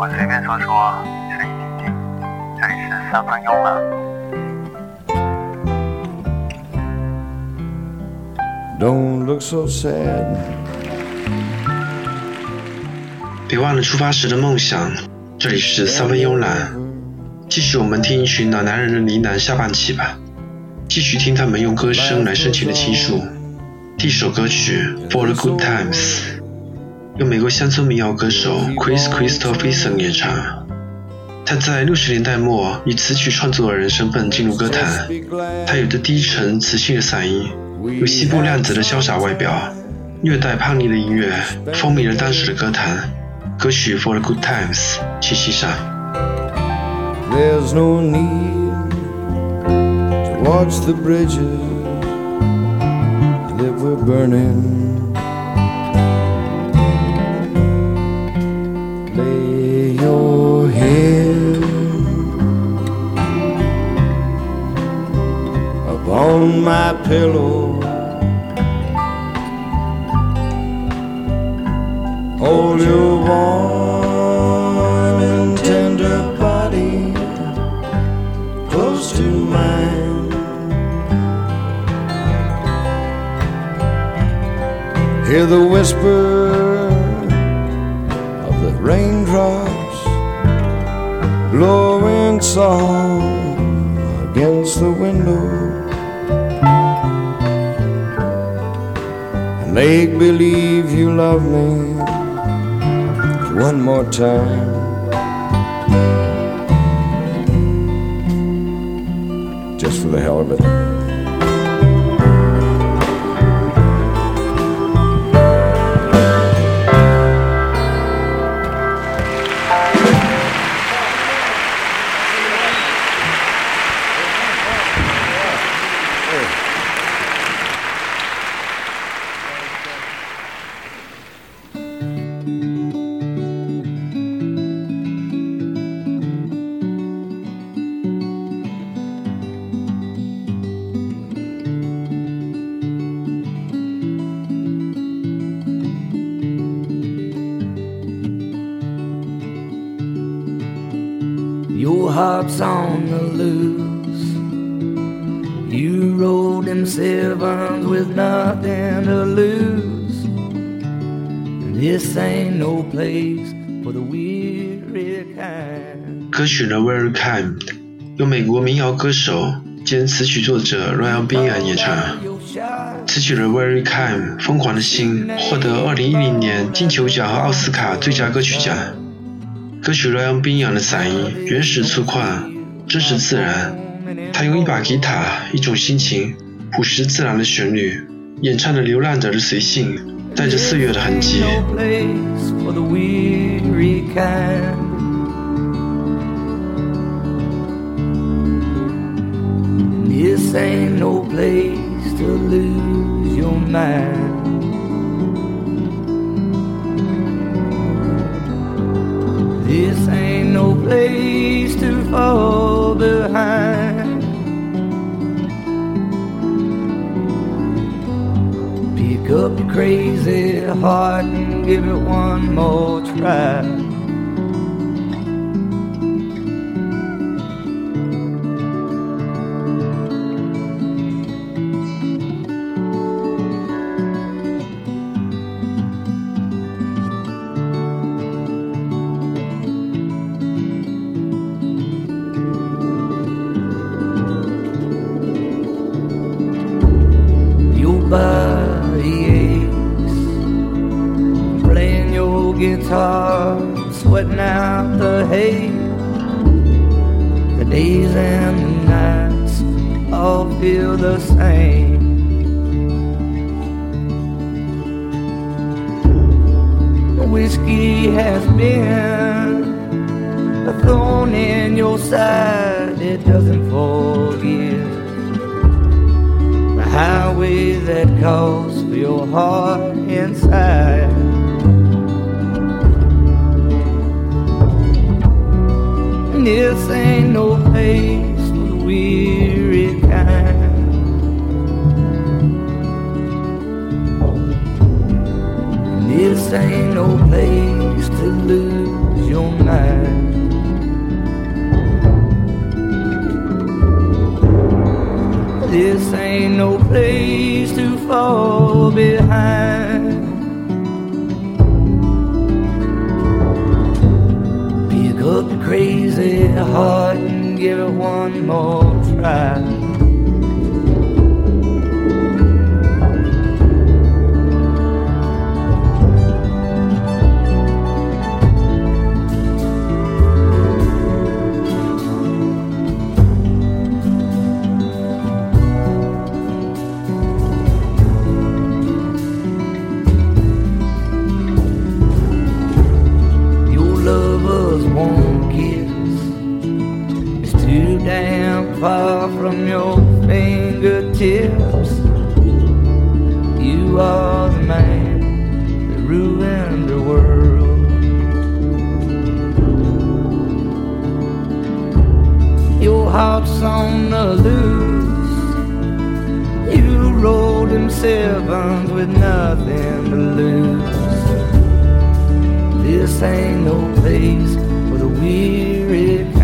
我随便说说，随意听听。这里是三分慵懒。Don't look so sad. 别忘了出发时的梦想。这里是三分慵懒，继续我们听一群老男人的呢喃下半期吧。继续听他们用歌声来深情的倾诉。第一首歌曲《For the Good Times》，由美国乡村民谣歌手 Chris Christopherson 演唱。他在六十年代末以词曲创作人身份进入歌坛，他有着低沉磁性的嗓音。有西部亮子的潇洒外表，略带叛逆的音乐，风靡了当时的歌坛。歌曲《For the Good Times》，请欣赏。There's no need to watch the bridges that were burning. Upon my pillow. Hold your warm and tender body close to mine. Hear the whisper of the raindrops blowing soft against the window. Make believe you love me one more time. Just for the hell of it. Your heart's on the loose. You rode them sevens with nothing to lose. This ain't no place for the weary kind. 歌曲《The Very Kind》由美国民谣歌手兼词曲作者 Ryan Bingham 演唱。此曲《The Very Kind》疯狂的心获得2010年金球奖和奥斯卡最佳歌曲奖。歌曲洛阳冰阳的嗓音原始粗犷真实自然。他用一把吉他一种心情朴实自然的旋律演唱着流浪者的随性带着岁月的痕迹。Say no place to lose your mind. Place to fall behind. Pick up your crazy heart and give it one more try. This ain't no place to lose your mind. This ain't no place to fall behind. Pick up the crazy heart and give it one more try. Far from your fingertips. You are the man that ruined the world. Your heart's on the loose. You rolled them sevens with nothing to lose. This ain't no place for the weary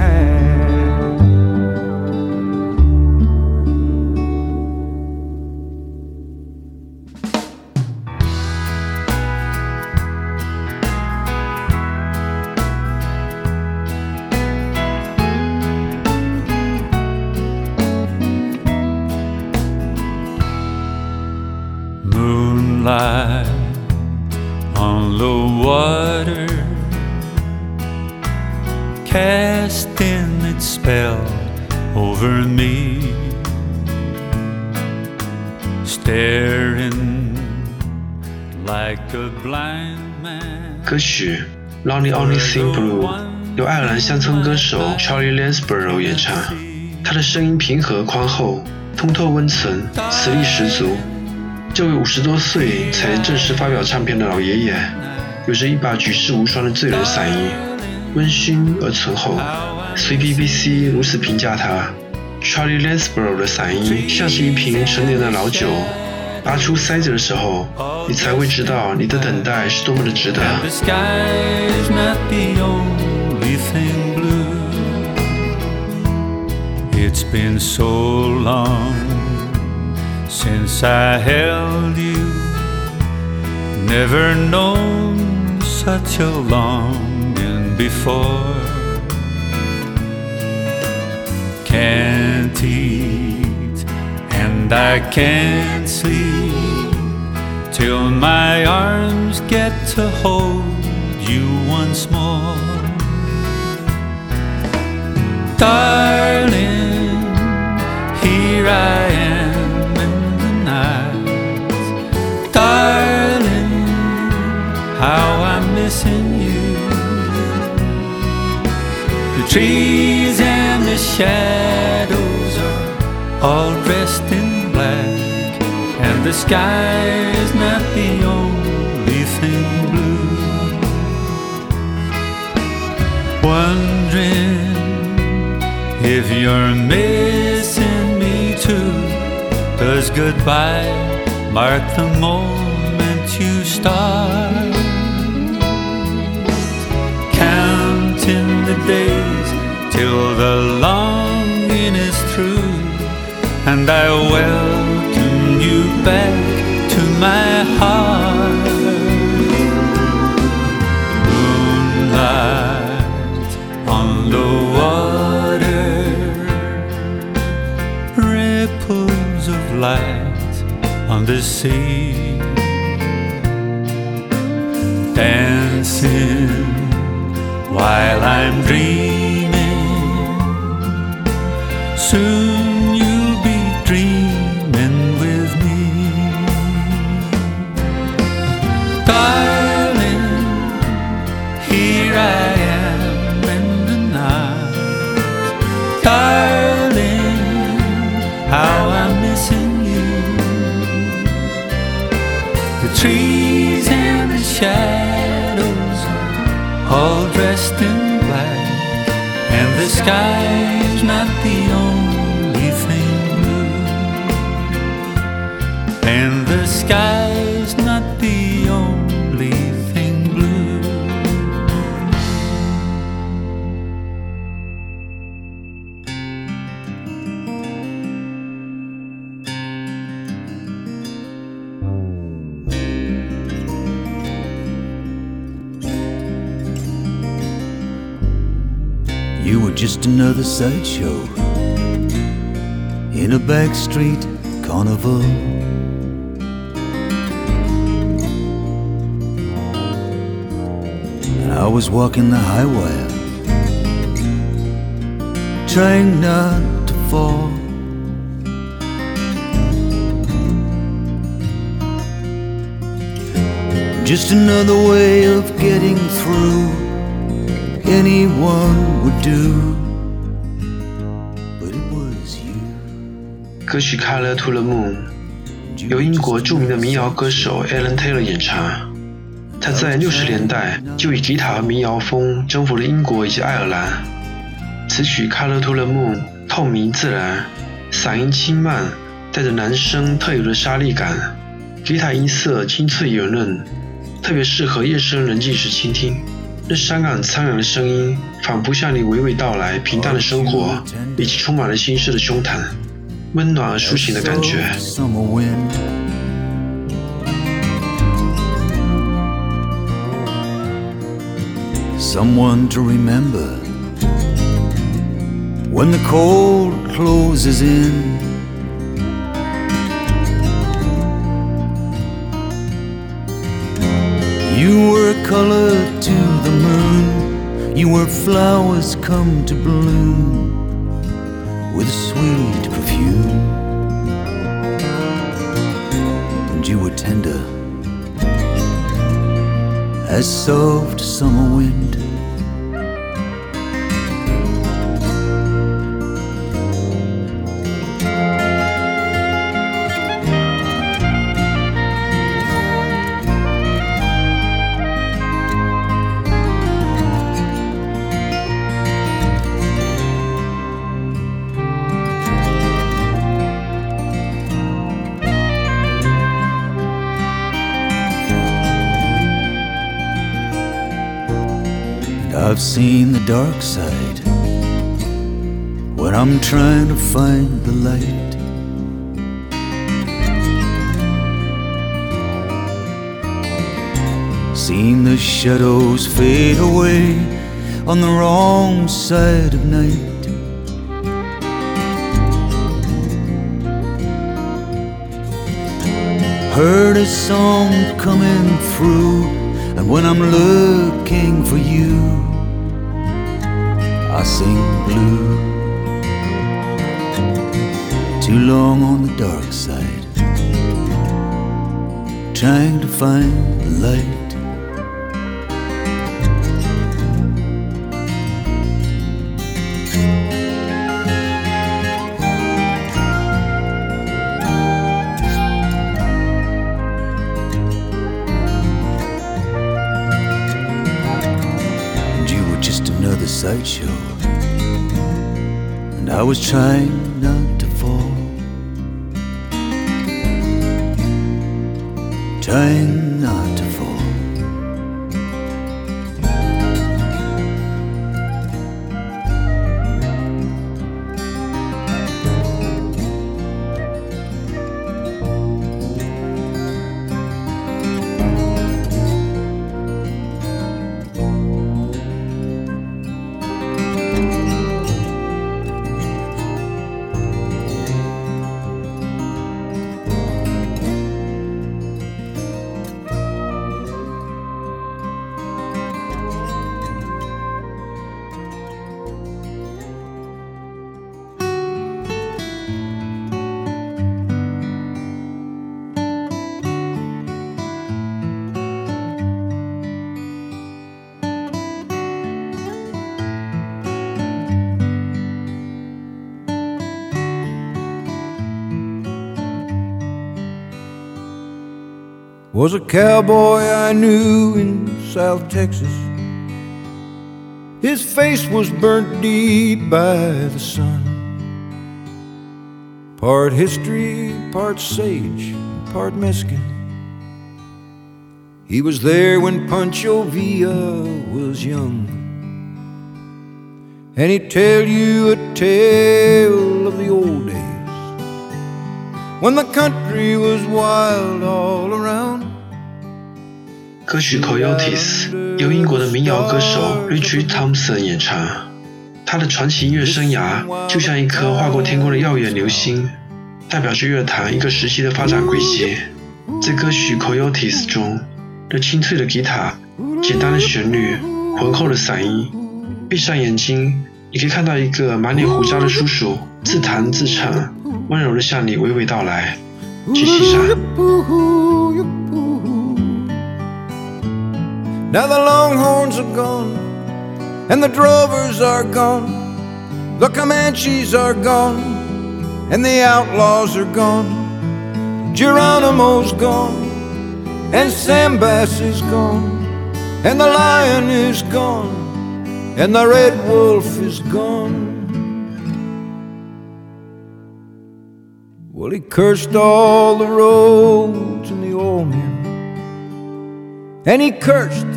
歌曲《Lonely Only Sing Blue》由爱尔兰乡村歌手 Charlie Lansborough 演唱，他的声音平和宽厚，通透温存，磁力十足。这位五十多岁才正式发表唱片的老爷爷，有着一把举世无双的醉人嗓音，温驯而醇厚。随 BBC 如此评价他：Charlie Lansborough 的嗓音像是一瓶陈年的老酒，拔出塞子的时候，你才会知道你的等待是多么的值得。 And the sky's not the only thing blue. It's been so long since I held you. Never known such a longing before. Can't eat and I can't sleep till my arms get to hold you once more. Darling, here I am in the night. Darling, how I'm missing you. The trees and the shadows are all dressed in the sky's not the only thing blue. Wondering if you're missing me too. Does goodbye mark the moment you start? Counting the days till the longing is through, and I welcome you back to my heart. Moonlight on the water, ripples of light on the sea, dancing while I'm dreaming. Soon sky's not the only thing blue. And the sky's just another sideshow in a backstreet carnival. And I was walking the high wire, trying not to fall. Just another way of getting through anyone would do. 歌曲《Color to the Moon》由英国著名的民谣歌手 Alan Taylor 演唱。他在六十年代就以吉他和民谣风征服了英国以及爱尔兰。此曲《Color to the Moon》透明自然，嗓音轻慢，带着男声特有的沙粒感，吉他音色清脆圆润，特别适合夜深人静时倾听。那伤感苍凉的声音，仿佛向你娓娓道来平淡的生活以及充满了心事的胸膛，温暖而抒情的感觉。 Summer wind. Someone to remember when the cold closes in. You were a color to the moon. You were flowers come to bloom with sweet perfume. And you were tender as soft summer wind. I've seen the dark side when I'm trying to find the light. Seen the shadows fade away on the wrong side of night. Heard a song coming through, and when I'm looking for you, I sing blue. Too long on the dark side, trying to find the light. Was trying not to fall, trying not was a cowboy I knew in South Texas. His face was burnt deep by the sun. Part history, part sage, part Mexican. He was there when Pancho Villa was young. And he'd tell you a tale of the old days when the country was wild all around. 歌曲《Coyotes》由英国的民谣歌手 Richard Thompson 演唱。他的传奇音乐生涯就像一颗划过天空的耀眼流星，代表着乐坛一个时期的发展轨迹。在歌曲《Coyotes》中，那清脆的吉他、简单的旋律、浑厚的嗓音，闭上眼睛，你可以看到一个满脸胡渣的叔叔自弹自唱，温柔地向你娓娓道来。去欣赏。Now the longhorns are gone, and the drovers are gone, the Comanches are gone, and the outlaws are gone. Geronimo's gone, and Sam Bass is gone, and the lion is gone, and the red wolf is gone. Well, he cursed all the roads and he cursed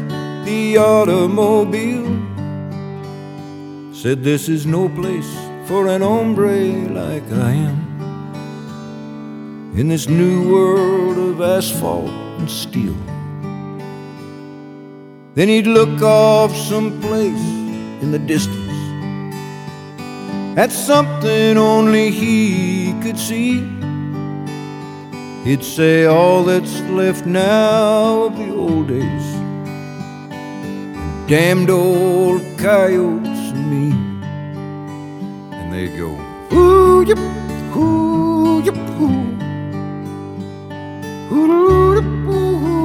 the automobile. Said, This is no place for an hombre like I am. In this new world of asphalt and steel. Then he'd look off someplace in the distance at something only he could see. He'd say, All that's left now of the old days damned old coyotes and me. And they'd go, ooh, yip, ooh, yip, ooh. Ooh, ooh,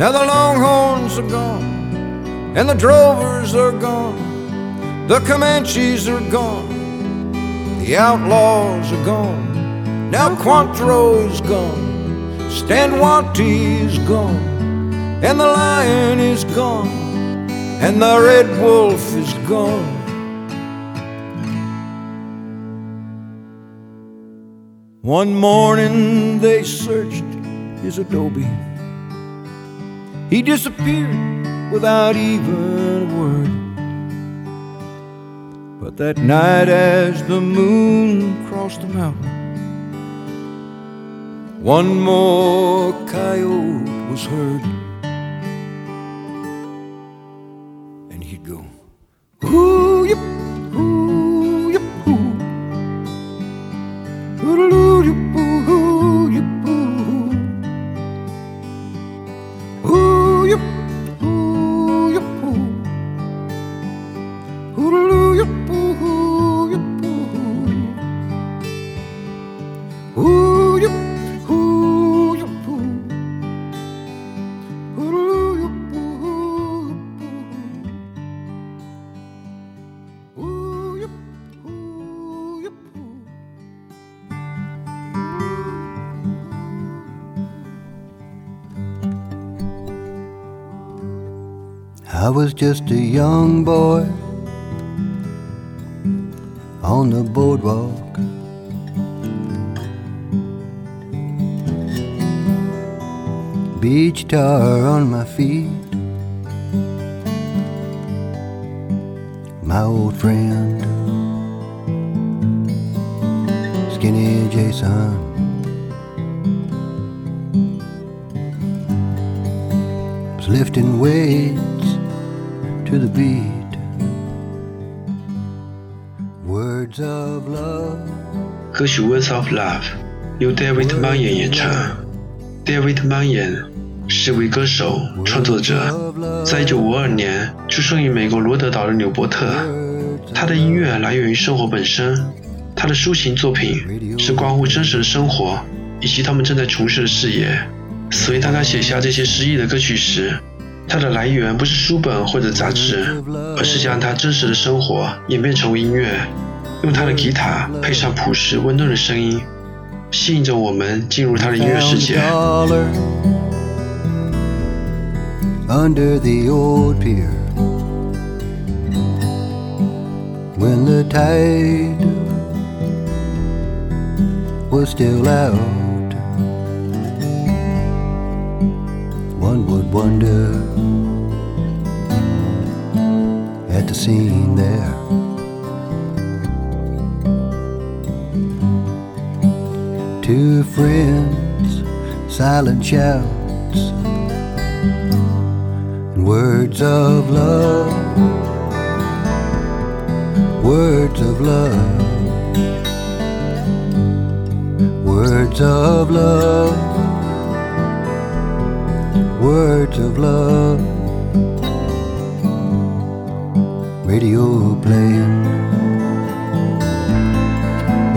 Now the longhorns are gone, and the drovers are gone. The Comanches are gone. The outlaws are gone. Now Quantrill's gone. Santa Anna's gone. And the lion is gone. And the red wolf is gone. One morning they searched his adobe. He disappeared without even a word. But that night, as the moon crossed the mountain, one more coyote was heard. And he'd go, Ooh, I was just a young boy on the boardwalk. Beach tar on my feet. My old friend, Skinny Jason. was lifting weights to the beat. Words of love. 歌曲《Words of Love》由 David Manyan 演唱。David Manyan 是位歌手、创作者，在1952年出生于美国罗德岛的纽伯特。他的音乐来源于生活本身，他的抒情作品是关乎真实的生活以及他们正在从事的事业。所以，当他写下这些诗意的歌曲时，它的来源不是书本或者杂志，而是将他真实的生活演变成为音乐，用他的吉他配上朴实温润的声音，吸引着我们进入他的音乐世界。under the old pier when the tide was still out. one would wonder at the scene there. Two friends, silent shouts, and words of love, words of love, words of love words of love. Radio playing,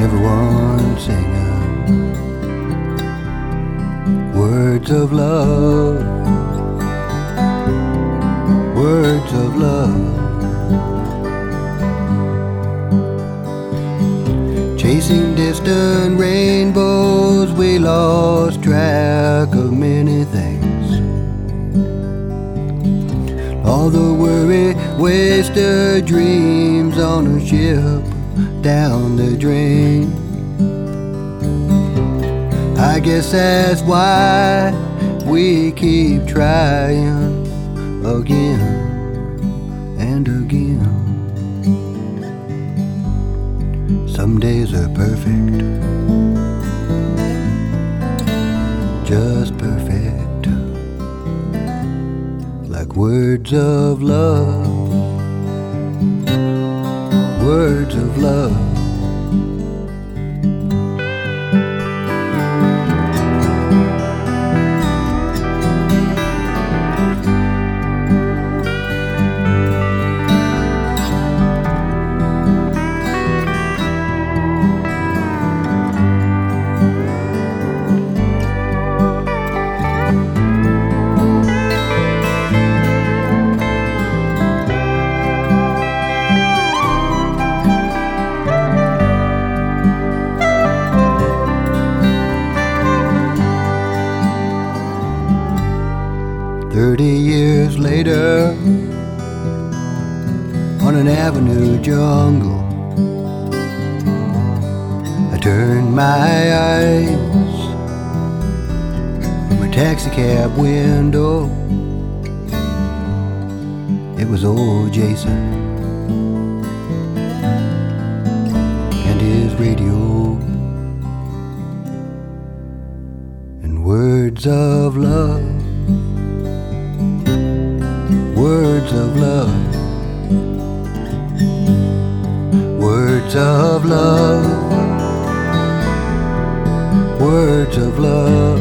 everyone singing words of love, words of love. Chasing distant rainbows, we lost track of All the worry, wasted dreams on a ship down the drain. I guess that's why we keep trying again and again. Some days are perfect, just words of love, words of love. Thirty years later, on an avenue jungle, I turned my eyes from a taxi cab window. It was old Jason and his radio and words of love words of love, words of love, words of love,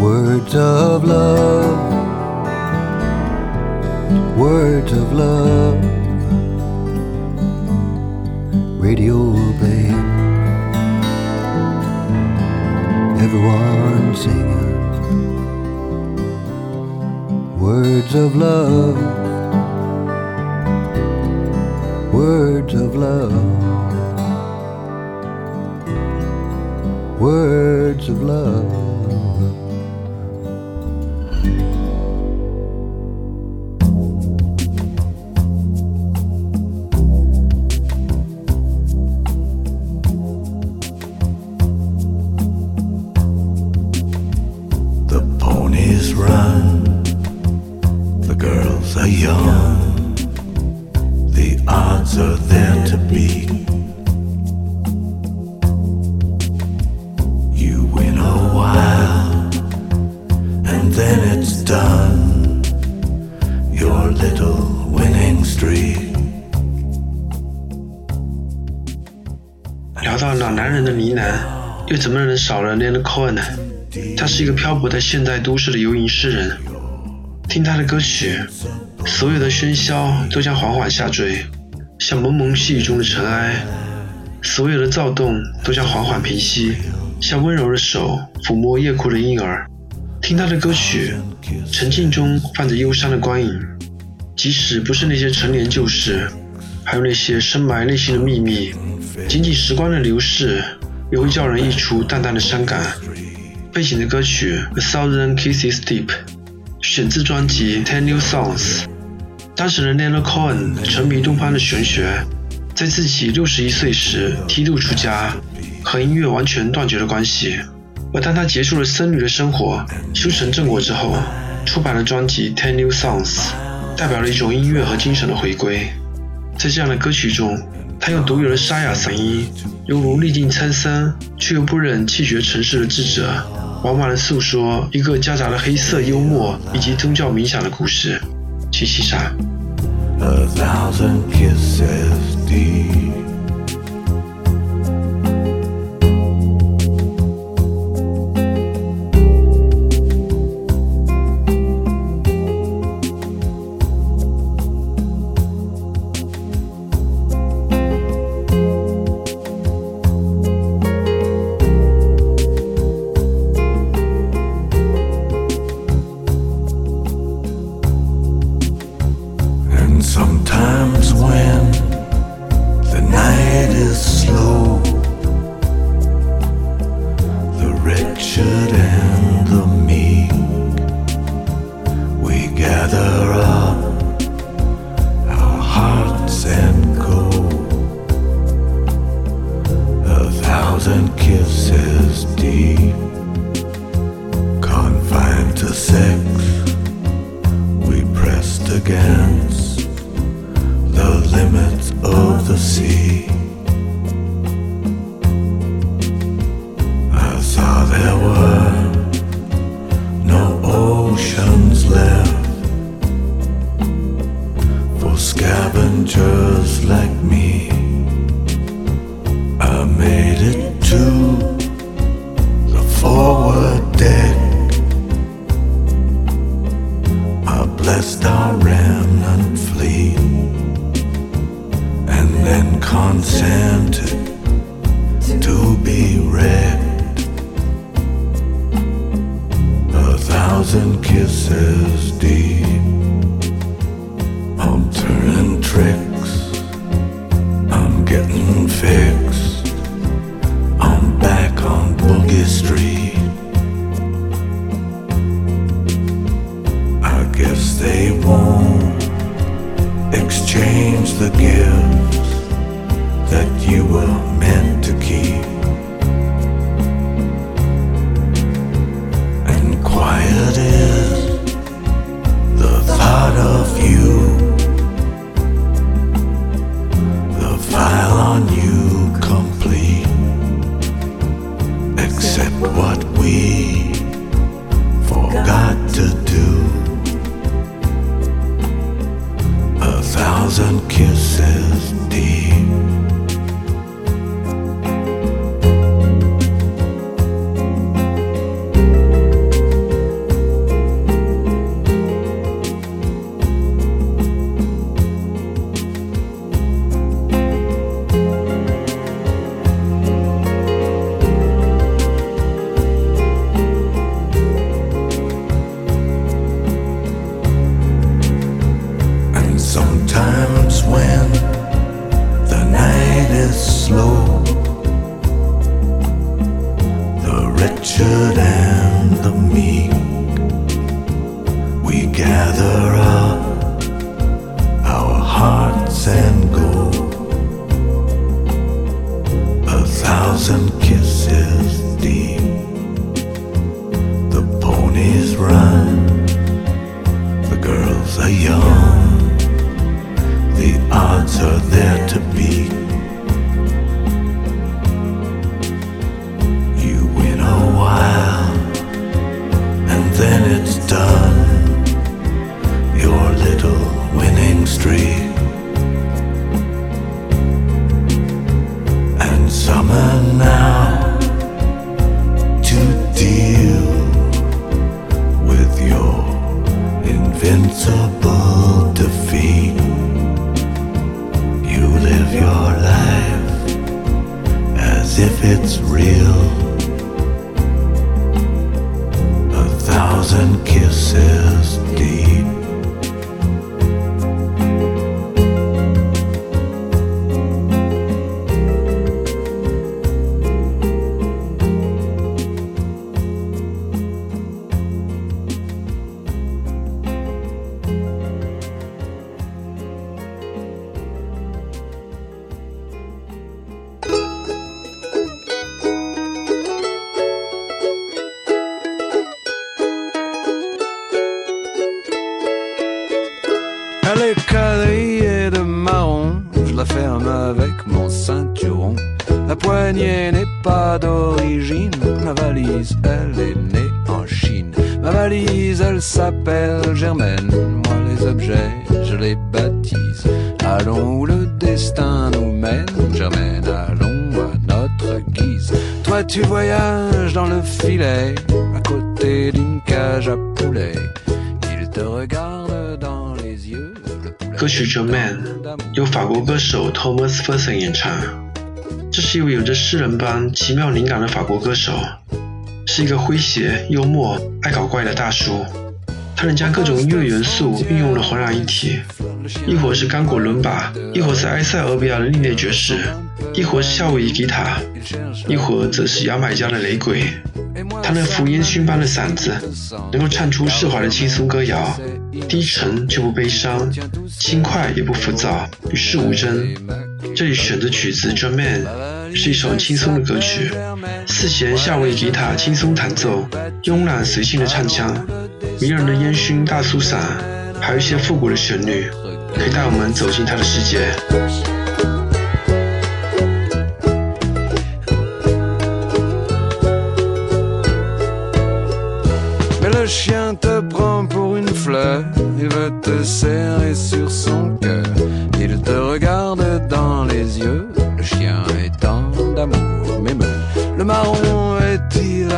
words of love, words of love, radio play, everyone singing words of love, words of love, words of love. Leonard Cohen？他是一个漂泊在现代都市的游吟诗人。听他的歌曲，所有的喧嚣都将缓缓下坠，像蒙蒙细雨中的尘埃；所有的躁动都将缓缓平息，像温柔的手抚摸夜哭的婴儿。听他的歌曲，沉静中泛着忧伤的光影，即使不是那些陈年旧事，还有那些深埋内心的秘密，仅仅时光的流逝，也会叫人溢出淡淡的伤感。背景的歌曲《A Thousand Kisses Deep》选自专辑《Ten New Songs》。当时的 Leonard Cohen 沉迷东方的玄学，在自己六十一岁时剃度出家，和音乐完全断绝了关系。而当他结束了僧侣的生活，修成正果之后，出版了专辑《Ten New Songs》，代表了一种音乐和精神的回归。在这样的歌曲中，他用独有的沙哑嗓音，犹如历尽沧桑却又不忍弃绝尘世的智者，缓缓地诉说一个夹杂了黑色幽默以及宗教冥想的故事。七七杀。a thousand kisses deep. Wretched and Boogie wretched and the meek, we gather up our hearts and go. A thousand kisses deep, the ponies run, the girls are young the odds are there to beat. d'origine, ma valise, elle est née en Chine. Ma valise, elle s'appelle Germaine. Moi, les objets, je les baptise. Allons où le destin nous mène, Germaine, allons à notre guise. Toi, tu voyages dans le filet, à côté d'une cage à poulet. Il te regarde dans les yeux. le poulet 歌曲《Germain》由法国歌手 Thomas Fersen 演唱。 是一位有着诗人般奇妙灵感的法国歌手，是一个诙谐、幽默、爱搞怪的大叔。他能将各种音乐元素运用的浑然一体，一会儿是刚果伦巴，一会儿是埃塞俄比亚的另类爵士，一会儿是夏威夷吉他，一会儿则是牙买加的雷鬼。他那福烟熏般的嗓子，能够唱出释怀的轻松歌谣，低沉却不悲伤，轻快也不浮躁，与世无争。这里选的曲子《German》是一首轻松的歌曲，四弦夏威夷吉他轻松弹奏，慵懒随性的唱腔，迷人的烟熏大苏散，还有一些复古的旋律，可以带我们走进他的世界。Il va te serrer sur son cœur.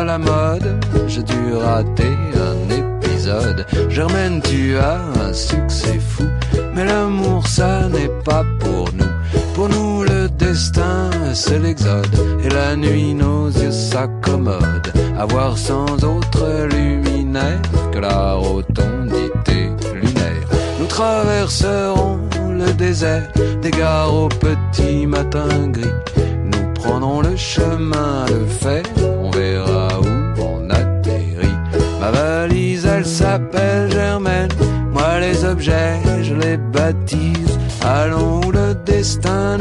La mode J'ai dû rater un épisode. Germaine, tu as un succès fou, mais l'amour ça n'est pas pour nous. Pour nous le destin c'est l'exode et la nuit nos yeux s'accommodent à voir sans autre luminaire que la rotondité lunaire. Nous traverserons le désert des gares au petit matin gris. Nous prendrons le chemin de fer, moi les objets je les baptise. Allons où le destin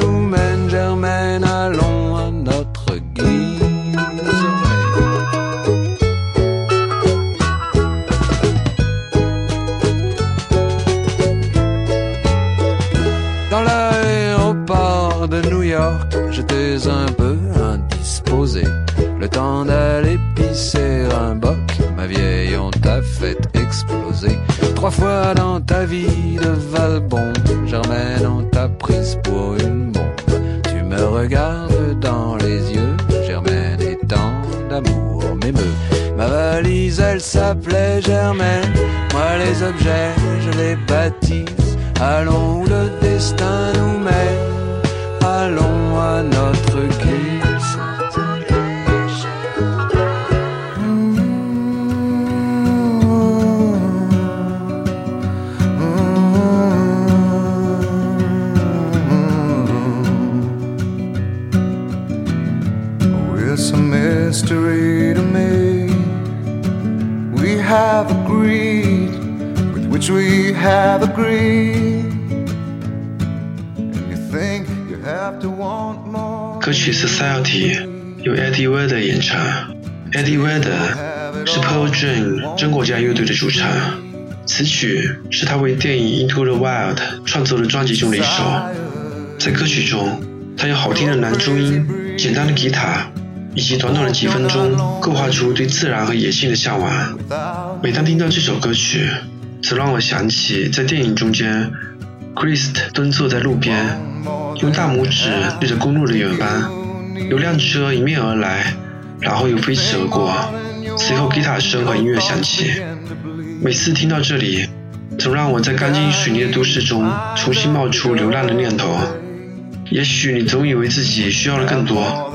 vie de Valbon, Germaine, on t'a prise pour une bombe. Tu me regardes dans les yeux, Germaine, et tant d'amour m'émeut. Ma valise, elle s'appelait Germaine. Moi, les objets, je les baptise. Allons mystery to me. We have agreed with which we have agreed. And you think you have to want more. 歌曲《Society》由 Eddie Vedder 演唱。Eddie Vedder 是 Pearl Jam 真国家乐队的主唱。此曲是他为电影《Into the Wild》创作的专辑中的一首。在歌曲中，他用好听的男中音、简单的吉他，以及短短的几分钟，构画出对自然和野性的向往。每当听到这首歌曲，则让我想起在电影中间，Chris 蹲坐在路边，用大拇指对着公路的远方，有辆车迎面而来，然后又飞驰而过。随后吉他声和音乐响起。每次听到这里，总让我在钢筋水泥的都市中重新冒出流浪的念头。也许你总以为自己需要的更多，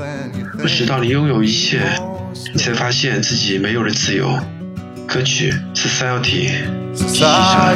不知道你拥有一切，你才发现自己没有了自由。歌曲《Society》继续上。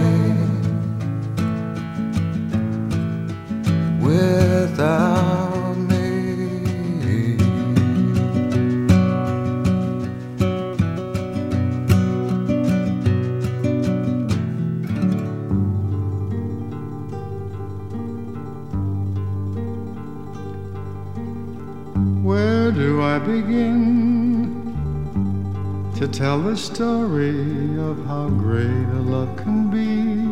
to tell the story of how great a love can be?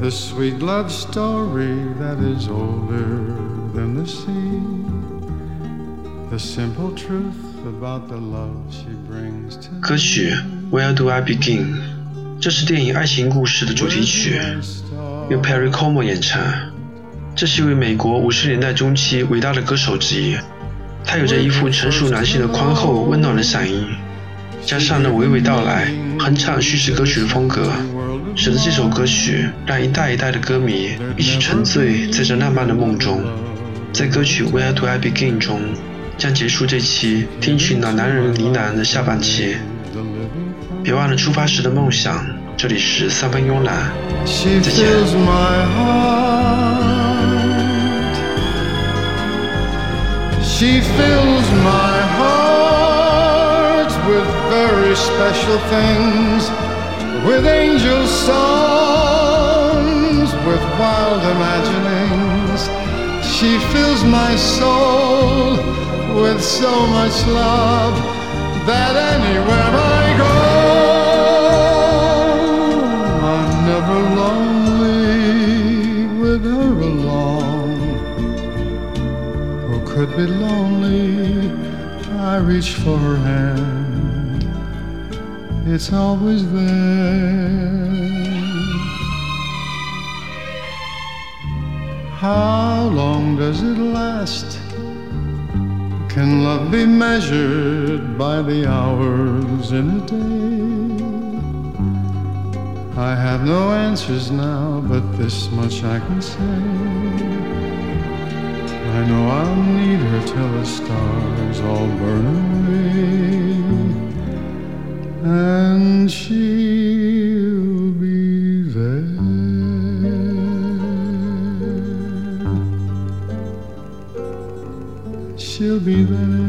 The sweet love story that is older than the sea. The simple truth about the love she brings to 歌曲《Where Do I Begin》，这是电影《爱情故事》的主题曲，由 Perry Como 演唱。这是一位美国五十年代中期伟大的歌手之一， 他有着一副成熟男性的宽厚温暖的嗓音，加上那娓娓道来、哼唱叙事歌曲的风格，使得这首歌曲让一代一代的歌迷一起沉醉在这浪漫的梦中。在歌曲《Where Do I Begin》中，将结束这期听取老男人呢喃的下半期。别忘了出发时的梦想。这里是三分慵懒，再见。She fills my heart with very special things, with angel songs, with wild imaginings. She fills my soul with so much love that anywhere I Be lonely? I reach for her hand. It's always there. How long does it last? Can love be measured by the hours in a day? I have no answers now, but this much I can say. I know I'll need her till the stars all burn away, and she'll be there. She'll be there.